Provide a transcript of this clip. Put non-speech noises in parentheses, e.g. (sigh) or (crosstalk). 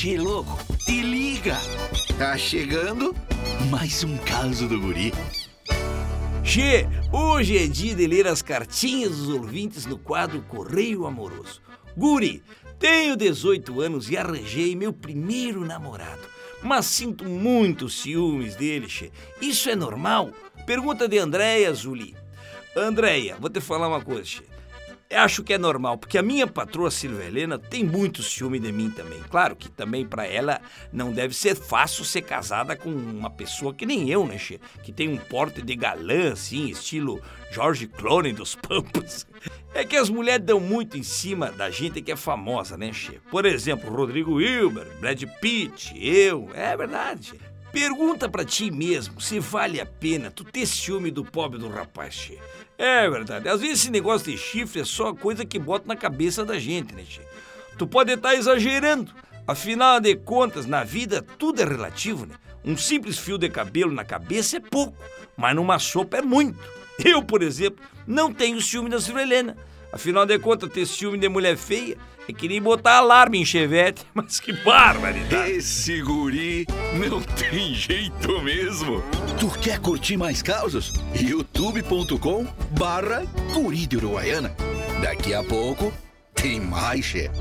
Che, louco, te liga. Tá chegando mais um caso do guri. Che, hoje é dia de ler as cartinhas dos ouvintes no quadro Correio Amoroso. Guri, tenho 18 anos e arranjei meu primeiro namorado. Mas sinto muito ciúmes dele, che. Isso é normal? Pergunta de Andréia Zuli. Andréia, vou te falar uma coisa, che. Acho que é normal, porque a minha patroa Silvia Helena tem muito ciúme de mim também. Claro que também para ela não deve ser fácil ser casada com uma pessoa que nem eu, né, Che? Que tem um porte de galã, assim, estilo George Clooney dos Pampas. É que as mulheres dão muito em cima da gente que é famosa, né, Che? Por exemplo, Rodrigo Wilber, Brad Pitt, eu. É verdade. Pergunta pra ti mesmo se vale a pena tu ter ciúme do pobre do rapaz, che. É verdade. Às vezes esse negócio de chifre é só coisa que bota na cabeça da gente, né, che? Tu pode estar exagerando. Afinal de contas, na vida tudo é relativo, né? Um simples fio de cabelo na cabeça é pouco, mas numa sopa é muito. Eu, por exemplo, não tenho ciúme da Silvia Helena. Afinal de contas, ter ciúme de mulher feia é que nem botar alarme em chevette. (laughs) Mas que barbaridade! Esse guri não tem jeito mesmo. Tu quer curtir mais causas? youtube.com barra guri de Uruguaiana. Daqui a pouco tem mais, chefe.